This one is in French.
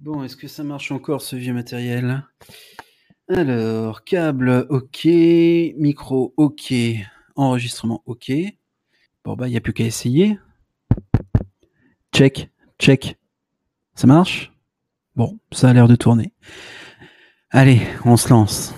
Bon, est-ce que ça marche encore ce vieux matériel? Alors, câble, ok. Micro, ok. Enregistrement, ok. Bon, bah, il n'y a plus qu'à essayer. Check, check. Ça marche? Bon, ça a l'air de tourner. Allez, on se lance.